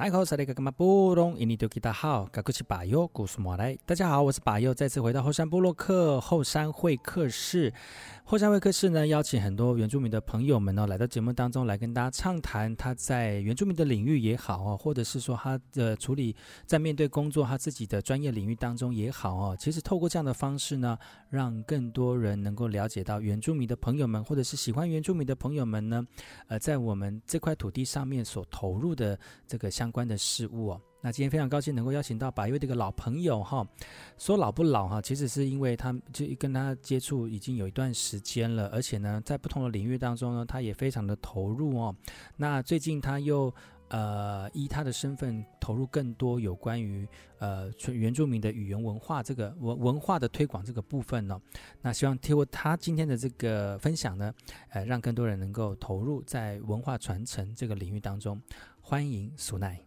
大家好，我是巴佑，再次回到后山部落客后山会客室。后山会客室呢，邀请很多原住民的朋友们呢，来到节目当中来跟大家畅谈他在原住民的领域也好哦，或者是说他的处理在面对工作他自己的专业领域当中也好哦。其实透过这样的方式呢，让更多人能够了解到原住民的朋友们，或者是喜欢原住民的朋友们呢，呃，在我们这块土地上面所投入的这个相关的事物哦。那今天非常高兴能够邀请到巴佑的一个老朋友哈，说老不老哈，其实是因为他就跟他接触已经有一段时间了，而且呢，在不同的领域当中呢，他也非常的投入哦。那最近他又呃依他的身份投入更多有关于呃原住民的语言文化这个文文化的推广这个部分呢、那希望通过他今天的这个分享呢，呃，让更多人能够投入在文化传承这个领域当中。欢迎苏奈。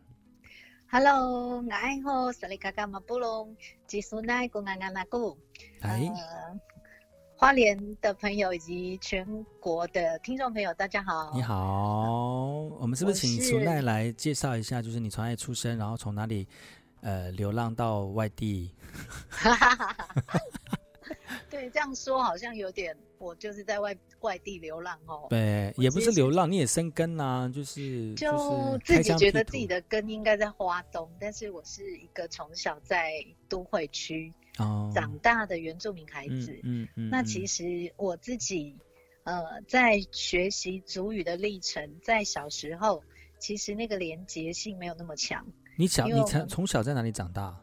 Hello，我好，萨里嘎嘎马布隆，吉苏奈古安安纳古。哎，花莲的朋友以及全国的听众朋友，大家好。你好，我们是不是请苏奈来介绍一下？就是你从哪里出生，然后从哪里呃流浪到外地？说好像有点，我就是在外外地流浪哦。对，也不是流浪，你也生根啊，就是就自己觉得自己的根应该在花东，但是我是一个从小在都会区长大的原住民孩子。哦、嗯嗯，嗯，那其实我自己呃在学习祖语的历程，在小时候其实那个连结性没有那么强。你小你从从小在哪里长大？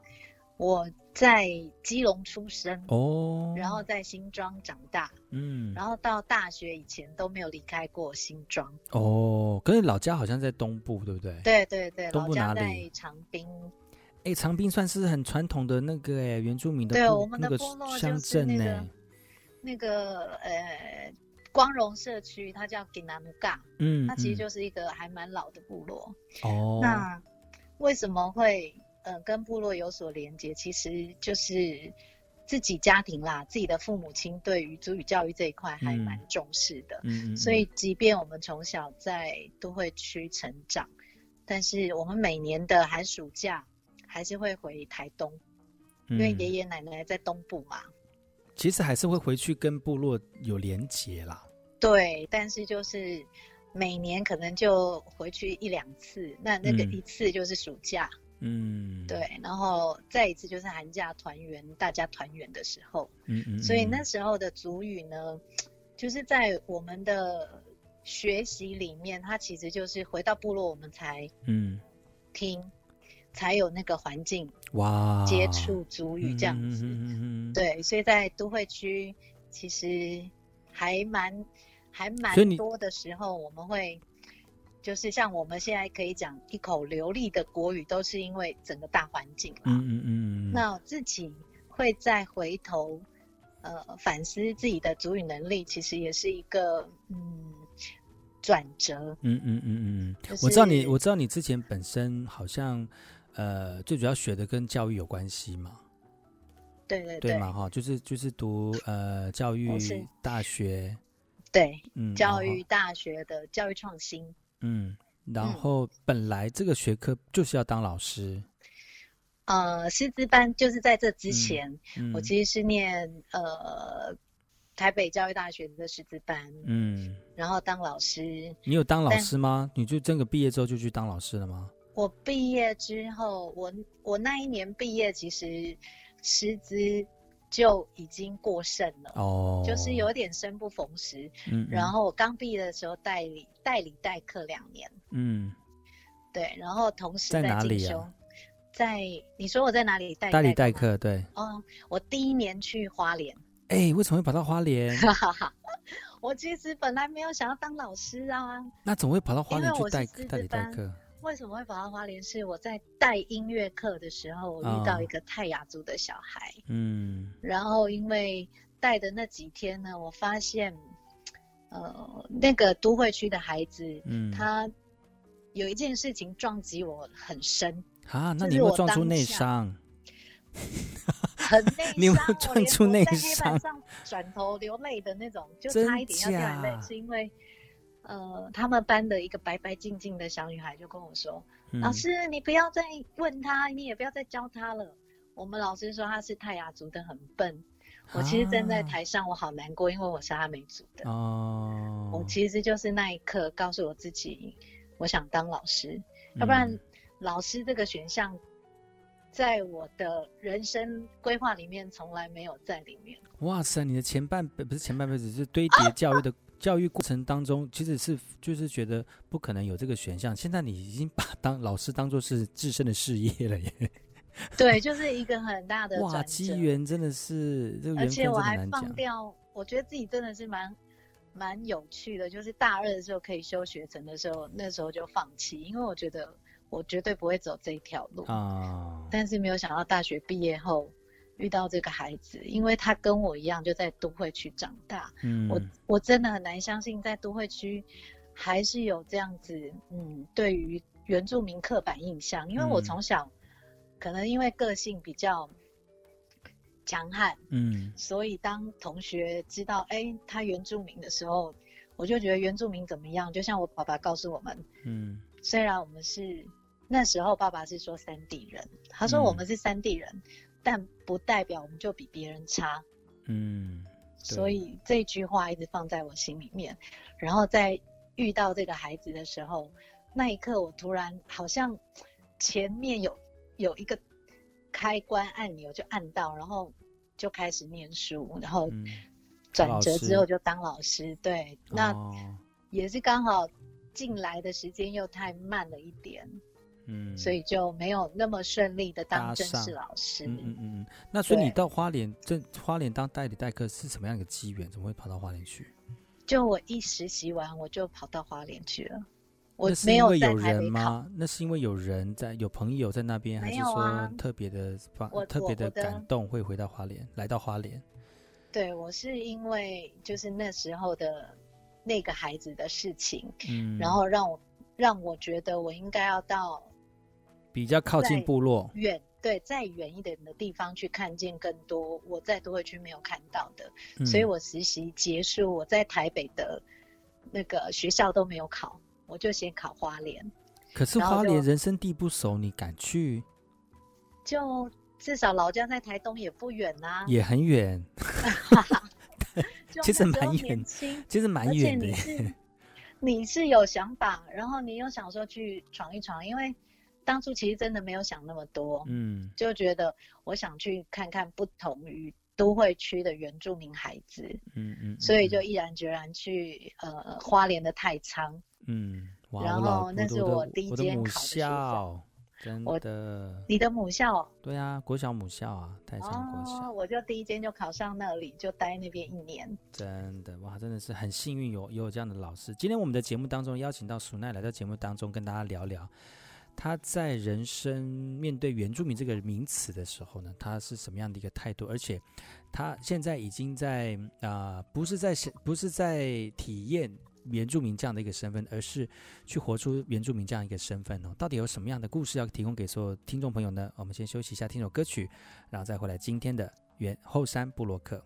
我在基隆出生哦，然后在新庄长大，嗯，然后到大学以前都没有离开过新庄哦。可是老家好像在东部，对不对？对对对，东部哪里？老家在长滨。哎，长滨算是很传统的那个哎原住民的对我们的部落就是那个那个呃光荣社区，它叫吉南木嘎，嗯，它其实就是一个还蛮老的部落哦。那为什么会？呃，跟部落有所连接，其实就是自己家庭啦，自己的父母亲对于族语教育这一块还蛮重视的。嗯，所以即便我们从小在都会区成长，但是我们每年的寒暑假还是会回台东，因为爷爷奶奶在东部嘛。其实还是会回去跟部落有连结啦。对，但是就是每年可能就回去一两次，那那个一次就是暑假。嗯，对，然后再一次就是寒假团圆，大家团圆的时候，嗯嗯，所以那时候的主语呢，就是在我们的学习里面，它其实就是回到部落我们才嗯。听，才有那个环境哇接触主语这样子，嗯，对，所以在都会区其实还蛮还蛮多的时候我们会。就是像我们现在可以讲一口流利的国语，都是因为整个大环境啦。嗯嗯嗯。那自己会再回头，呃，反思自己的主语能力，其实也是一个嗯转折。嗯嗯嗯嗯。我知道你，我知道你之前本身好像呃，最主要学的跟教育有关系嘛。对对对。对嘛哈，就是就是读呃教育大学。对，嗯，教育大学的教育创新。嗯，然后本来这个学科就是要当老师，呃，师资班就是在这之前，嗯嗯、我其实是念呃台北教育大学的师资班，嗯，然后当老师。你有当老师吗？你就这个毕业之后就去当老师了吗？我毕业之后，我我那一年毕业，其实师资。就已经过剩了哦，就是有点生不逢时。嗯，嗯，然后我刚毕业的时候代理代理代课两年。嗯，对，然后同时在，在哪里啊？在你说我在哪里代代理代课？对。哦，我第一年去花莲。哎，为什么会跑到花莲？我其实本来没有想要当老师啊。那怎么会跑到花莲去代代理代课？为什么会跑到花莲？是我在带音乐课的时候，我遇到一个泰雅族的小孩。哦、嗯，然后因为带的那几天呢，我发现，呃，那个都会区的孩子，嗯，他有一件事情撞击我很深啊。那你有没有撞出内伤？很内伤，你有没有撞出内伤？转头流泪的那种，就差一点要掉眼泪，是因为。呃，他们班的一个白白净净的小女孩就跟我说：“嗯、老师，你不要再问他，你也不要再教他了。我们老师说他是泰雅族的，很笨。我其实站在台上，我好难过，因为我是阿美族的。哦，我其实就是那一刻告诉我自己，我想当老师，嗯、要不然老师这个选项，在我的人生规划里面从来没有在里面。哇塞，你的前半辈不是前半辈子，是堆叠 教育的教育过程当中，其实是就是觉得不可能有这个选项。现在你已经把当老师当做是自身的事业了耶。对，就是一个很大的哇，机缘真的是，这个、而且我还放掉，我觉得自己真的是蛮蛮有趣的。就是大二的时候可以修学成的时候，那时候就放弃，因为我觉得我绝对不会走这一条路啊。但是没有想到大学毕业后遇到这个孩子，因为他跟我一样就在都会区长大。嗯，我我真的很难相信，在都会区还是有这样子，嗯，对于原住民刻板印象，因为我从小。可能因为个性比较强悍，嗯，所以当同学知道哎、欸、他原住民的时候，我就觉得原住民怎么样？就像我爸爸告诉我们，嗯，虽然我们是那时候爸爸是说三地人，他说我们是三地人，嗯、但不代表我们就比别人差，嗯，所以这句话一直放在我心里面。然后在遇到这个孩子的时候，那一刻我突然好像前面有。有一个开关按钮就按到，然后就开始念书，然后转折之后就当老师。对，那也是刚好进来的时间又太慢了一点，嗯，所以就没有那么顺利的当正式老师。嗯嗯嗯。那所以你到花莲，这花莲当代理代课是什么样一个机缘？怎么会跑到花莲去？就我一实习完，我就跑到花莲去了。那是因为有人吗？那是因为有人在，有朋友在那边，还是说特别的方、特别的感动，会回到花莲，来到花莲？对，我是因为就是那时候的那个孩子的事情，嗯，然后让我让我觉得我应该要到比较靠近部落远，对，再远一点的地方去看见更多我在都会区没有看到的，嗯，所以我实习结束，我在台北的那个学校都没有考。我就先考花莲，可是花莲人生地不熟，你敢去？就至少老家在台东也不远啊，也很远。其实蛮远，其实蛮远的。你是有想法，然后你又想说去闯一闯，因为当初其实真的没有想那么多，嗯，就觉得我想去看看不同于都会区的原住民孩子，嗯嗯，嗯，所以就毅然决然去呃花莲的太仓。嗯，然后那是我第一间母校，真的，你的母校？对啊，国小母校啊，太仓国小。哦，我就第一间就考上那里，就待那边一年。真的哇，真的是很幸运有有这样的老师。今天我们的节目当中邀请到苏奈来到节目当中跟大家聊聊，他在人生面对原住民这个名词的时候呢，他是什么样的一个态度？而且他现在已经在啊、不是在不是在体验。原住民这样的一个身份，而是去活出原住民这样一个身份哦。到底有什么样的故事要提供给所有听众朋友呢？我们先休息一下，听首歌曲，然后再回来今天的原后山布洛克。